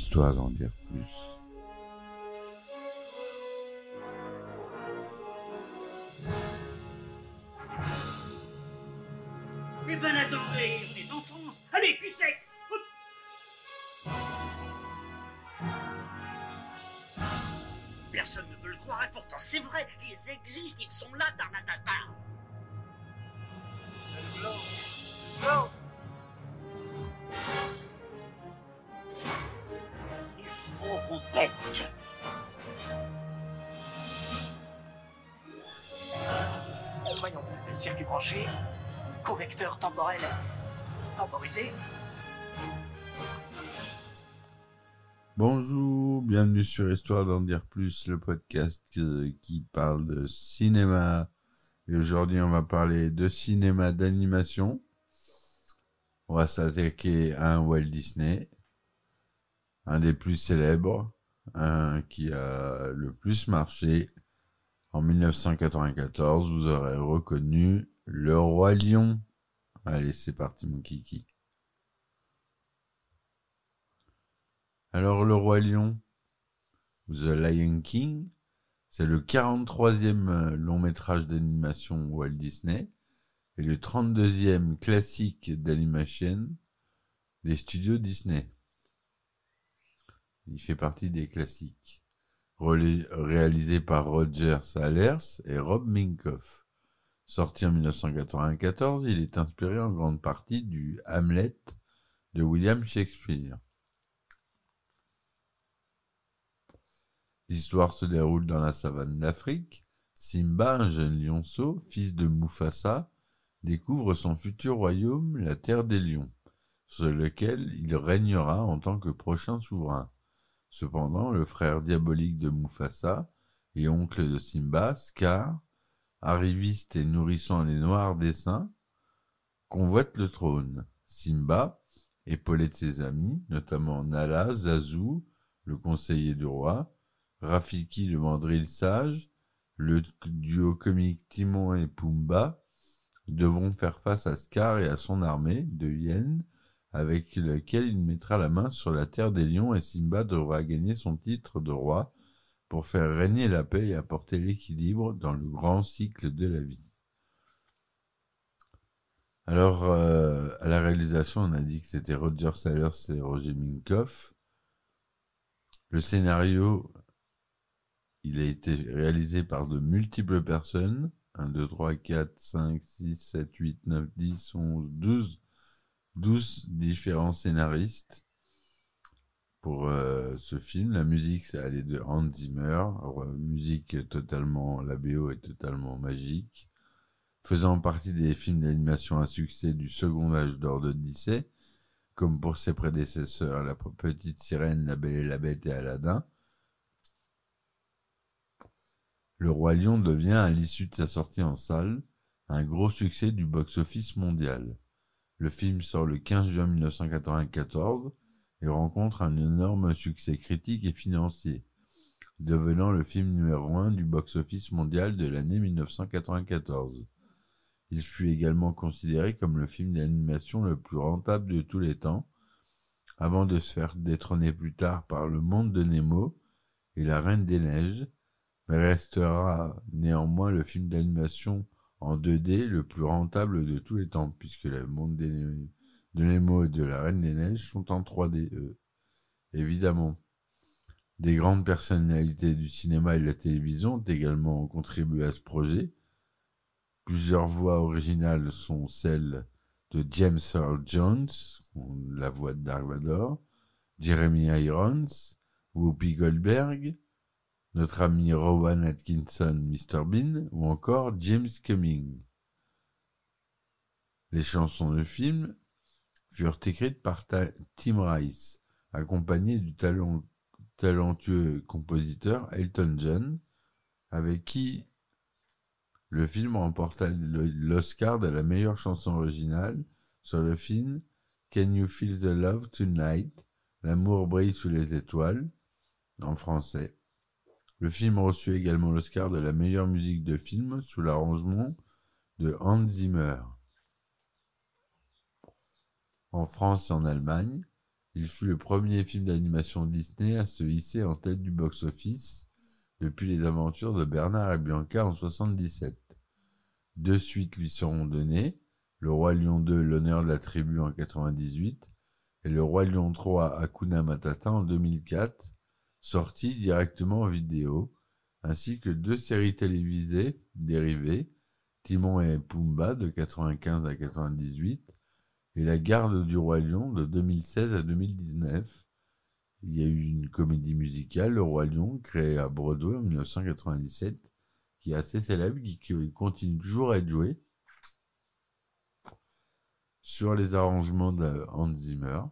histoire d'en dire plus. Eh ben attendez, on est en France. Allez, sec Hop. Personne ne veut le croire et pourtant c'est vrai, ils existent, ils sont là, Tarnatata. Circuit branché, correcteur temporel temporisé. Bonjour, bienvenue sur Histoire d'en dire plus, le podcast euh, qui parle de cinéma. Et aujourd'hui, on va parler de cinéma d'animation. On va s'attaquer à un Walt Disney, un des plus célèbres, un qui a le plus marché. En 1994, vous aurez reconnu Le Roi Lion. Allez, c'est parti mon kiki. Alors Le Roi Lion, The Lion King, c'est le 43e euh, long métrage d'animation Walt Disney et le 32e classique d'animation des studios Disney. Il fait partie des classiques. Réalisé par Roger Salers et Rob Minkoff. Sorti en 1994, il est inspiré en grande partie du Hamlet de William Shakespeare. L'histoire se déroule dans la savane d'Afrique. Simba, un jeune lionceau, fils de Mufasa, découvre son futur royaume, la terre des lions, sur lequel il régnera en tant que prochain souverain. Cependant, le frère diabolique de Mufasa et oncle de Simba, Scar, arriviste et nourrissant les noirs dessins, convoite le trône. Simba, épaulé de ses amis, notamment Nala, Zazu, le conseiller du roi, Rafiki le mandril sage, le duo comique Timon et Pumba devront faire face à Scar et à son armée de hyènes avec lequel il mettra la main sur la terre des lions et Simba devra gagner son titre de roi pour faire régner la paix et apporter l'équilibre dans le grand cycle de la vie. Alors, euh, à la réalisation, on a dit que c'était Roger Sellers et Roger Minkoff. Le scénario, il a été réalisé par de multiples personnes. 1, 2, 3, 4, 5, 6, 7, 8, 9, 10, 11, 12. 12 différents scénaristes pour euh, ce film. La musique, ça allait de Hans Zimmer, musique totalement, la BO est totalement magique, faisant partie des films d'animation à succès du second âge d'or d'Odyssée, comme pour ses prédécesseurs La Petite Sirène, La Belle et la Bête et Aladdin. Le Roi Lion devient, à l'issue de sa sortie en salle, un gros succès du box-office mondial. Le film sort le 15 juin 1994 et rencontre un énorme succès critique et financier, devenant le film numéro 1 du box-office mondial de l'année 1994. Il fut également considéré comme le film d'animation le plus rentable de tous les temps, avant de se faire détrôner plus tard par Le Monde de Nemo et La Reine des Neiges, mais restera néanmoins le film d'animation en 2D le plus rentable de tous les temps, puisque le monde de Nemo et de la Reine des Neiges sont en 3D, eux. Évidemment. Des grandes personnalités du cinéma et de la télévision ont également contribué à ce projet. Plusieurs voix originales sont celles de James Earl Jones, la voix de Dark Vador, Jeremy Irons, Whoopi Goldberg, notre ami Rowan Atkinson, Mr. Bean, ou encore James Cumming. Les chansons du film furent écrites par Tim Rice, accompagné du talent, talentueux compositeur Elton John, avec qui le film remporta l'Oscar de la meilleure chanson originale sur le film Can You Feel the Love Tonight? L'amour brille sous les étoiles, en français. Le film reçut également l'Oscar de la meilleure musique de film sous l'arrangement de Hans Zimmer. En France et en Allemagne, Il fut le premier film d'animation Disney à se hisser en tête du box-office depuis les aventures de Bernard et Bianca en 77. Deux suites lui seront données, Le Roi Lion 2, L'honneur de la tribu en 98 et Le Roi Lion 3, Hakuna Matata en 2004, sortis directement en vidéo, ainsi que deux séries télévisées dérivées, Timon et Pumba de 95 à 98 et La garde du Roi Lion de 2016 à 2019. Il y a eu une comédie musicale, Le Roi Lion, créée à Broadway en 1997, qui est assez célèbre, qui, continue toujours à être jouée, sur les arrangements de Zimmer.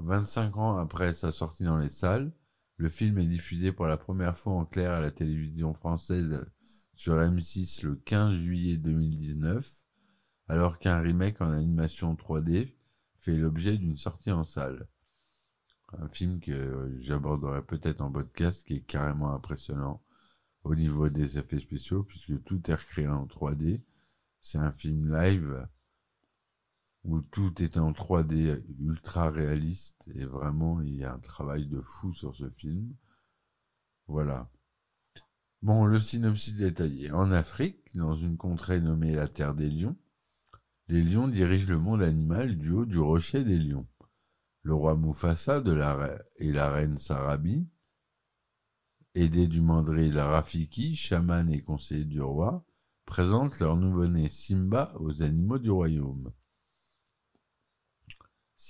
25 ans après sa sortie dans les salles, le film est diffusé pour la première fois en clair à la télévision française sur M6 le 15 juillet 2019, alors qu'un remake en animation 3D fait l'objet d'une sortie en salle. Un film que j'aborderai peut-être en podcast qui est carrément impressionnant au niveau des effets spéciaux puisque tout est recréé en 3D. C'est un film live où tout est en 3D ultra réaliste et vraiment il y a un travail de fou sur ce film. Voilà. Bon, le synopsis détaillé. En Afrique, dans une contrée nommée la Terre des Lions, les lions dirigent le monde animal du haut du rocher des lions. Le roi Mufasa et la reine Sarabi, aidés du mandril Rafiki, chaman et conseiller du roi, présentent leur nouveau-né Simba aux animaux du royaume.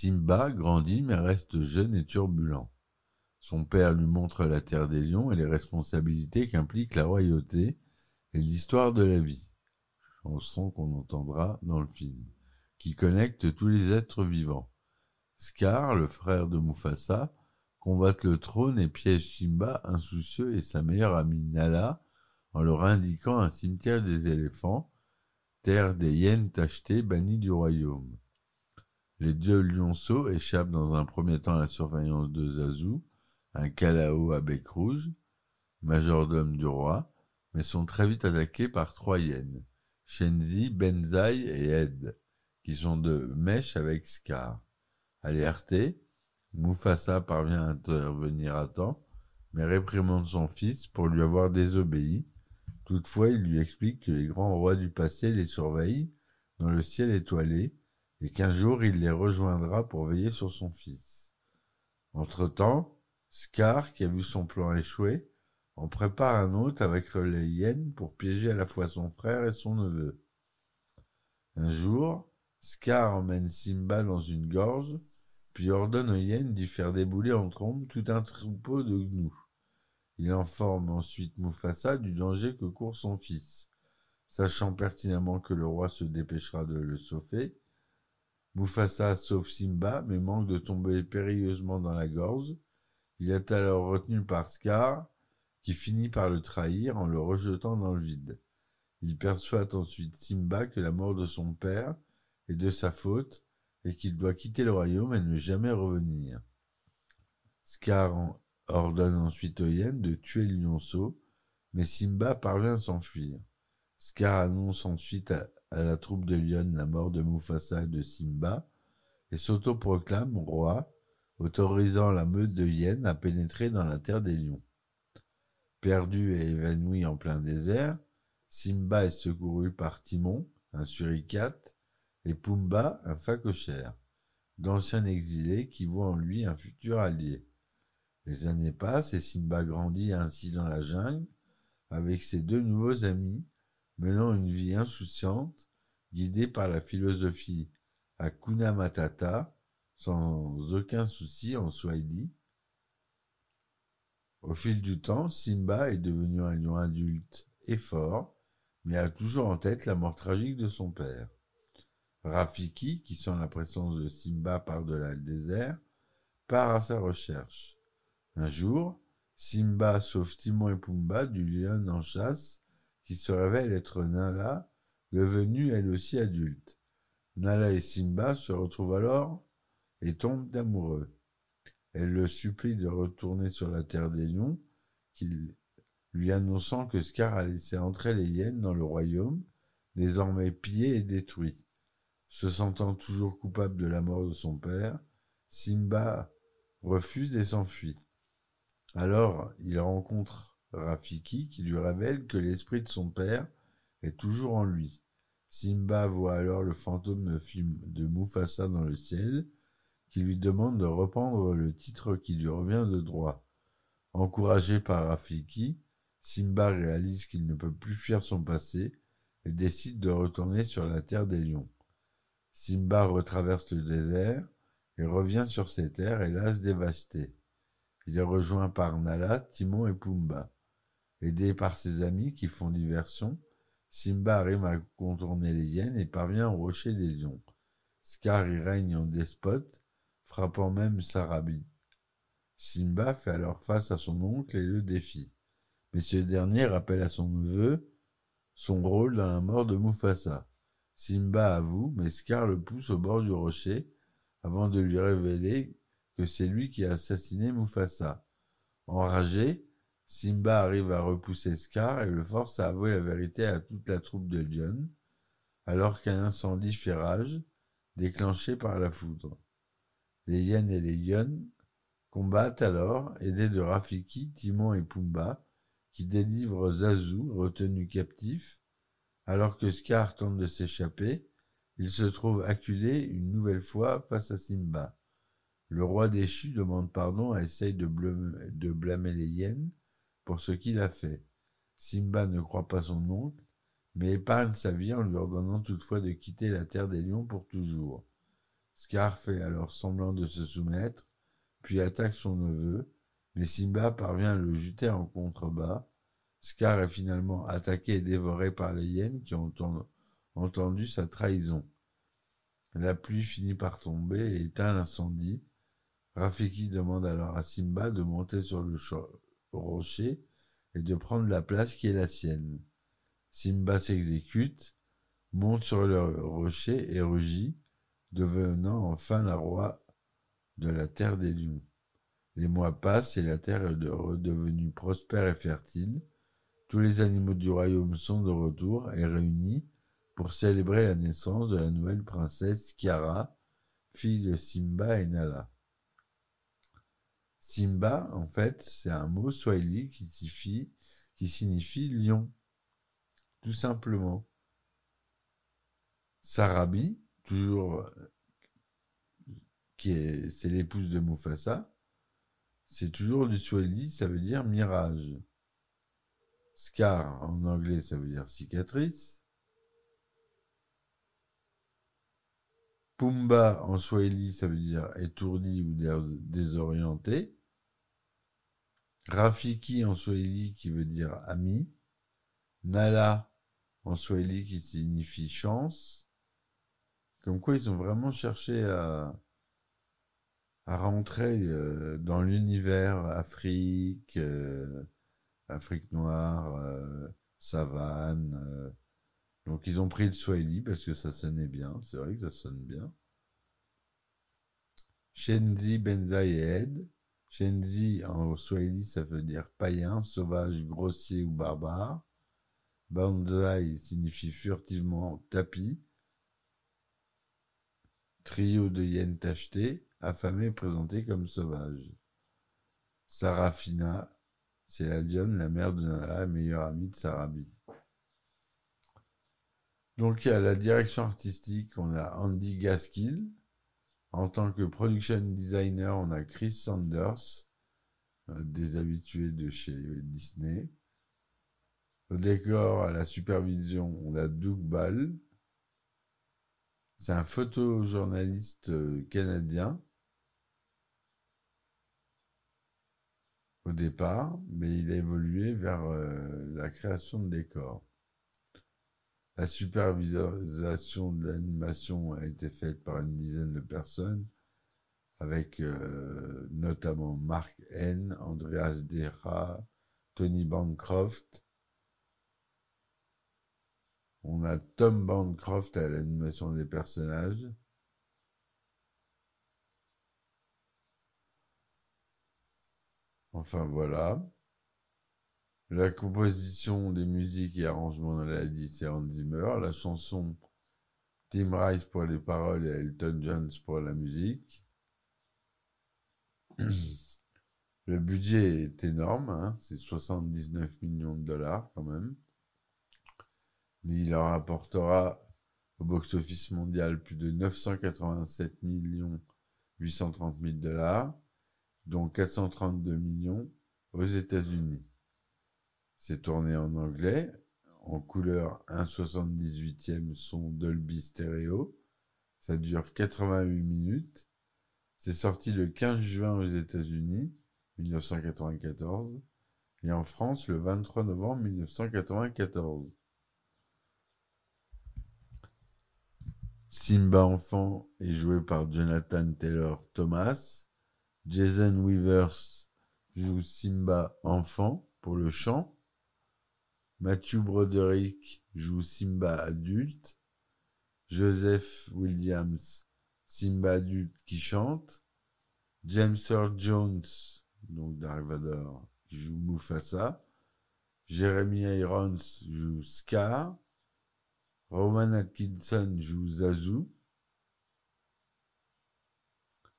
Simba grandit mais reste jeune et turbulent. Son père lui montre la terre des lions et les responsabilités qu'implique la royauté et l'histoire de la vie. Chanson qu'on entendra dans le film, qui connecte tous les êtres vivants. Scar, le frère de Mufasa, combattent le trône et piège Simba, insoucieux, et sa meilleure amie Nala, en leur indiquant un cimetière des éléphants, terre des hyènes tachetées bannies du royaume. Les deux lionceaux échappent dans un premier temps à la surveillance de Zazu, un calao à bec rouge, majordome du roi, mais sont très vite attaqués par trois hyènes, Shenzi, Benzaï et Ed, qui sont de mèche avec Scar. Alerté, Mufasa parvient à intervenir à temps, mais réprimande son fils pour lui avoir désobéi. Toutefois, il lui explique que les grands rois du passé les surveillent dans le ciel étoilé et qu'un jour il les rejoindra pour veiller sur son fils. Entre-temps, Scar, qui a vu son plan échouer, en prépare un autre avec les hyènes pour piéger à la fois son frère et son neveu. Un jour, Scar emmène Simba dans une gorge, puis ordonne aux hyènes d'y faire débouler en trombe tout un troupeau de gnous. Il informe ensuite Mufasa du danger que court son fils. Sachant pertinemment que le roi se dépêchera de le sauver, Mufasa sauve Simba, mais manque de tomber périlleusement dans la gorge. Il est alors retenu par Scar, qui finit par le trahir en le rejetant dans le vide. Il persuade ensuite Simba que la mort de son père est de sa faute et qu'il doit quitter le royaume et ne jamais revenir. Scar ordonne ensuite aux hyènes de tuer lionceau, mais Simba parvient à s'enfuir. Scar annonce ensuite à, à la troupe de Lyon la mort de Mufasa et de Simba, et s'autoproclame roi, autorisant la meute de hyènes à pénétrer dans la terre des lions. Perdu et évanoui en plein désert, Simba est secouru par Timon, un suricate, et Pumba, un phacochère, d'anciens exilés qui voient en lui un futur allié. Les années passent et Simba grandit ainsi dans la jungle avec ses deux nouveaux amis, menant une vie insouciante, guidée par la philosophie Hakuna Matata, sans aucun souci en Swahili. Au fil du temps, Simba est devenu un lion adulte et fort, mais a toujours en tête la mort tragique de son père. Rafiki, qui sent la présence de Simba par-delà le désert, part à sa recherche. Un jour, Simba sauve Timon et Pumba du lion en chasse qui se révèle être Nala, devenue elle aussi adulte. Nala et Simba se retrouvent alors et tombent amoureux. Elle le supplie de retourner sur la terre des lions, lui annonçant que Scar a laissé entrer les hyènes dans le royaume, désormais pillé et détruit. Se sentant toujours coupable de la mort de son père, Simba refuse et s'enfuit. Alors, il rencontre Rafiki qui lui révèle que l'esprit de son père est toujours en lui. Simba voit alors le fantôme de Mufasa dans le ciel, qui lui demande de reprendre le titre qui lui revient de droit. Encouragé par Rafiki, Simba réalise qu'il ne peut plus fuir son passé et décide de retourner sur la terre des lions. Simba retraverse le désert et revient sur ses terres, hélas dévastées. Il est rejoint par Nala, Timon et Pumba. Aidé par ses amis qui font diversion, Simba arrive à contourner les hyènes et parvient au rocher des lions. Scar y règne en despote, frappant même Sarabi. Simba fait alors face à son oncle et le défie. Mais ce dernier rappelle à son neveu son rôle dans la mort de Mufasa. Simba avoue, mais Scar le pousse au bord du rocher avant de lui révéler que c'est lui qui a assassiné Mufasa. Enragé, Simba arrive à repousser Scar et le force à avouer la vérité à toute la troupe de Lyon, alors qu'un incendie fait rage, déclenché par la foudre. Les hyènes et les Yons combattent alors, aidés de Rafiki, Timon et Pumba, qui délivrent Zazu, retenu captif, alors que Scar tente de s'échapper, il se trouve acculé une nouvelle fois face à Simba. Le roi déchu demande pardon et essaye de, blâmer les hyènes ce qu'il a fait. Simba ne croit pas son oncle, mais épargne sa vie en lui ordonnant toutefois de quitter la terre des lions pour toujours. Scar fait alors semblant de se soumettre, puis attaque son neveu, mais Simba parvient à le jeter en contrebas. Scar est finalement attaqué et dévoré par les hyènes qui ont entendu sa trahison. La pluie finit par tomber et éteint l'incendie. Rafiki demande alors à Simba de monter sur le rocher et de prendre la place qui est la sienne. Simba s'exécute, monte sur le rocher et rugit, devenant enfin la roi de la terre des lions. Les mois passent et la terre est redevenue prospère et fertile. Tous les animaux du royaume sont de retour et réunis pour célébrer la naissance de la nouvelle princesse Kiara, fille de Simba et Nala. Simba, en fait, c'est un mot swahili qui signifie, lion, tout simplement. Sarabi, toujours, c'est l'épouse de Mufasa, c'est toujours du swahili, ça veut dire mirage. Scar, en anglais, ça veut dire cicatrice. Pumba en swahili, ça veut dire étourdi ou désorienté. Rafiki en swahili qui veut dire ami. Nala en swahili qui signifie chance. Comme quoi ils ont vraiment cherché à, rentrer euh, dans l'univers Afrique, euh, Afrique noire, euh, savane donc ils ont pris le Swahili parce que ça sonnait bien, c'est vrai que ça sonne bien. Shenzi, Benzai et Ed. Shenzi en Swahili ça veut dire païen, sauvage, grossier ou barbare. Banzai signifie furtivement tapis. Trio de hyènes tachetées, affamés présentés comme sauvages. Sarafina, c'est la lionne, la mère de Nala, meilleure amie de Sarabi. Donc, à la direction artistique, on a Andy Gaskill. En tant que production designer, on a Chris Sanders, euh, des habitués de chez Disney. Au décor, à la supervision, on a Doug Ball. C'est un photojournaliste euh, canadien au départ, mais il a évolué vers euh, la création de décors. La supervision de l'animation a été faite par une dizaine de personnes, avec euh, notamment Mark N, Andreas Deha, Tony Bancroft. On a Tom Bancroft à l'animation des personnages. Enfin voilà. La composition des musiques et arrangements dans la Hans Zimmer. La chanson Tim Rice pour les paroles et Elton John pour la musique. Le budget est énorme, hein, c'est 79 millions de dollars quand même. Mais il leur apportera au box-office mondial plus de 987 millions 830 000 dollars, dont 432 millions aux États-Unis. C'est tourné en anglais, en couleur 1,78e son Dolby Stereo. Ça dure 88 minutes. C'est sorti le 15 juin aux États-Unis, 1994, et en France le 23 novembre 1994. Simba enfant est joué par Jonathan Taylor Thomas. Jason Weavers joue Simba enfant pour le chant. Matthew Broderick joue Simba adulte. Joseph Williams, Simba adulte qui chante. James Earl Jones, donc Dark Vador, joue Mufasa. Jeremy Irons joue Scar. Roman Atkinson joue Zazu.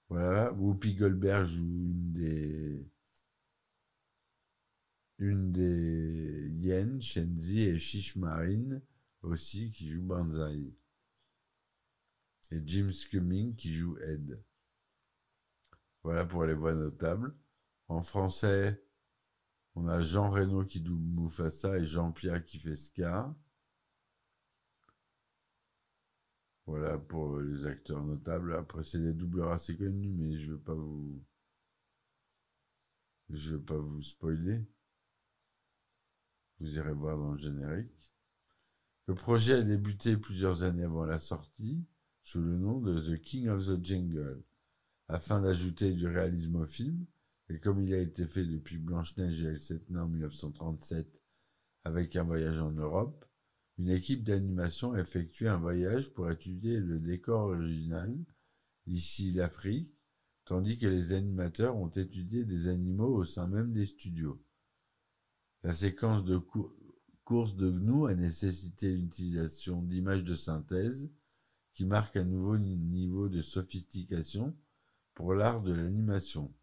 Voilà, Whoopi Goldberg joue une des une des Yen, Shenzi et Shish Marine aussi qui joue Banzai. Et Jim Cumming qui joue Ed. Voilà pour les voix notables. En français, on a Jean Reno qui double Mufasa et Jean-Pierre qui fait Scar. Voilà pour les acteurs notables. Après, c'est des doubleurs assez connus, mais je veux pas vous, je veux pas vous spoiler. Vous irez voir dans le générique. Le projet a débuté plusieurs années avant la sortie, sous le nom de The King of the Jungle, afin d'ajouter du réalisme au film, et comme il a été fait depuis Blanche-Neige et Elle sept en 1937 avec un voyage en Europe, une équipe d'animation a effectué un voyage pour étudier le décor original, ici l'Afrique, tandis que les animateurs ont étudié des animaux au sein même des studios. La séquence de course de GNU a nécessité l'utilisation d'images de synthèse qui marquent un nouveau niveau de sophistication pour l'art de l'animation,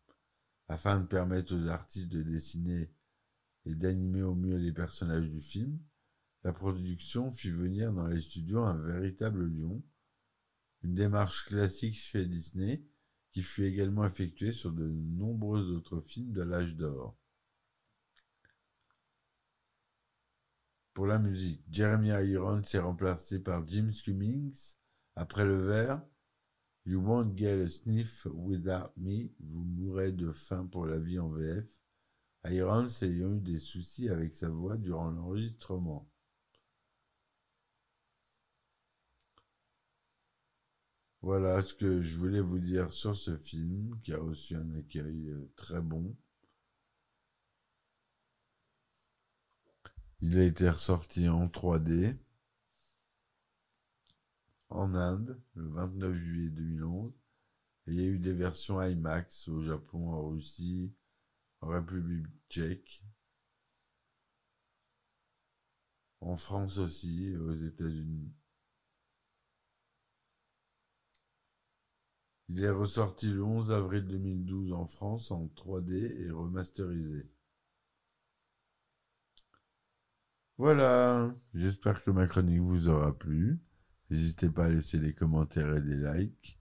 afin de permettre aux artistes de dessiner et d'animer au mieux les personnages du film. La production fit venir dans les studios un véritable lion, une démarche classique chez Disney qui fut également effectuée sur de nombreux autres films de l'âge d'or. Pour la musique, Jeremy Irons est remplacé par Jim Cummings. Après le vers, You won't get a sniff without me, vous mourrez de faim pour la vie en VF. Irons ayant eu des soucis avec sa voix durant l'enregistrement. Voilà ce que je voulais vous dire sur ce film qui a reçu un accueil euh, très bon. Il a été ressorti en 3D en Inde le 29 juillet 2011 et il y a eu des versions IMAX au Japon, en Russie, en République tchèque, en France aussi et aux États-Unis. Il est ressorti le 11 avril 2012 en France en 3D et remasterisé. Voilà, j'espère que ma chronique vous aura plu. N'hésitez pas à laisser des commentaires et des likes.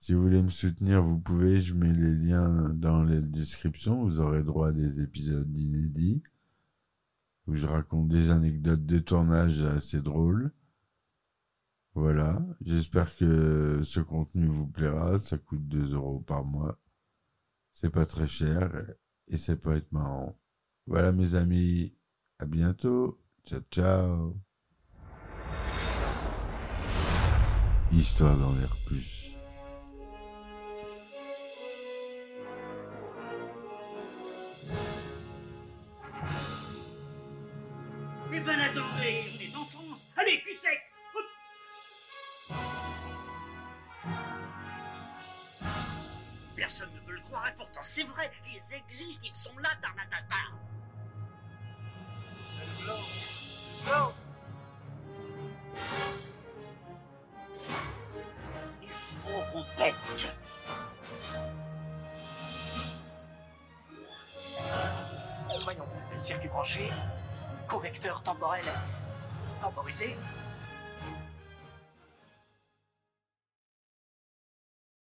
Si vous voulez me soutenir, vous pouvez, je mets les liens dans la description. Vous aurez droit à des épisodes inédits où je raconte des anecdotes de tournage assez drôles. Voilà, j'espère que ce contenu vous plaira. Ça coûte 2 euros par mois. C'est pas très cher et ça peut être marrant. Voilà mes amis, à bientôt. Ciao ciao. Histoire d'en l'air plus. Eh ben attendez, on est en. Allez, cul sec. Personne ne veut le croire et pourtant c'est vrai, ils existent, ils sont là, Tarnatata. Il faut. Voyons, circuit branché, correcteur temporel temporisé.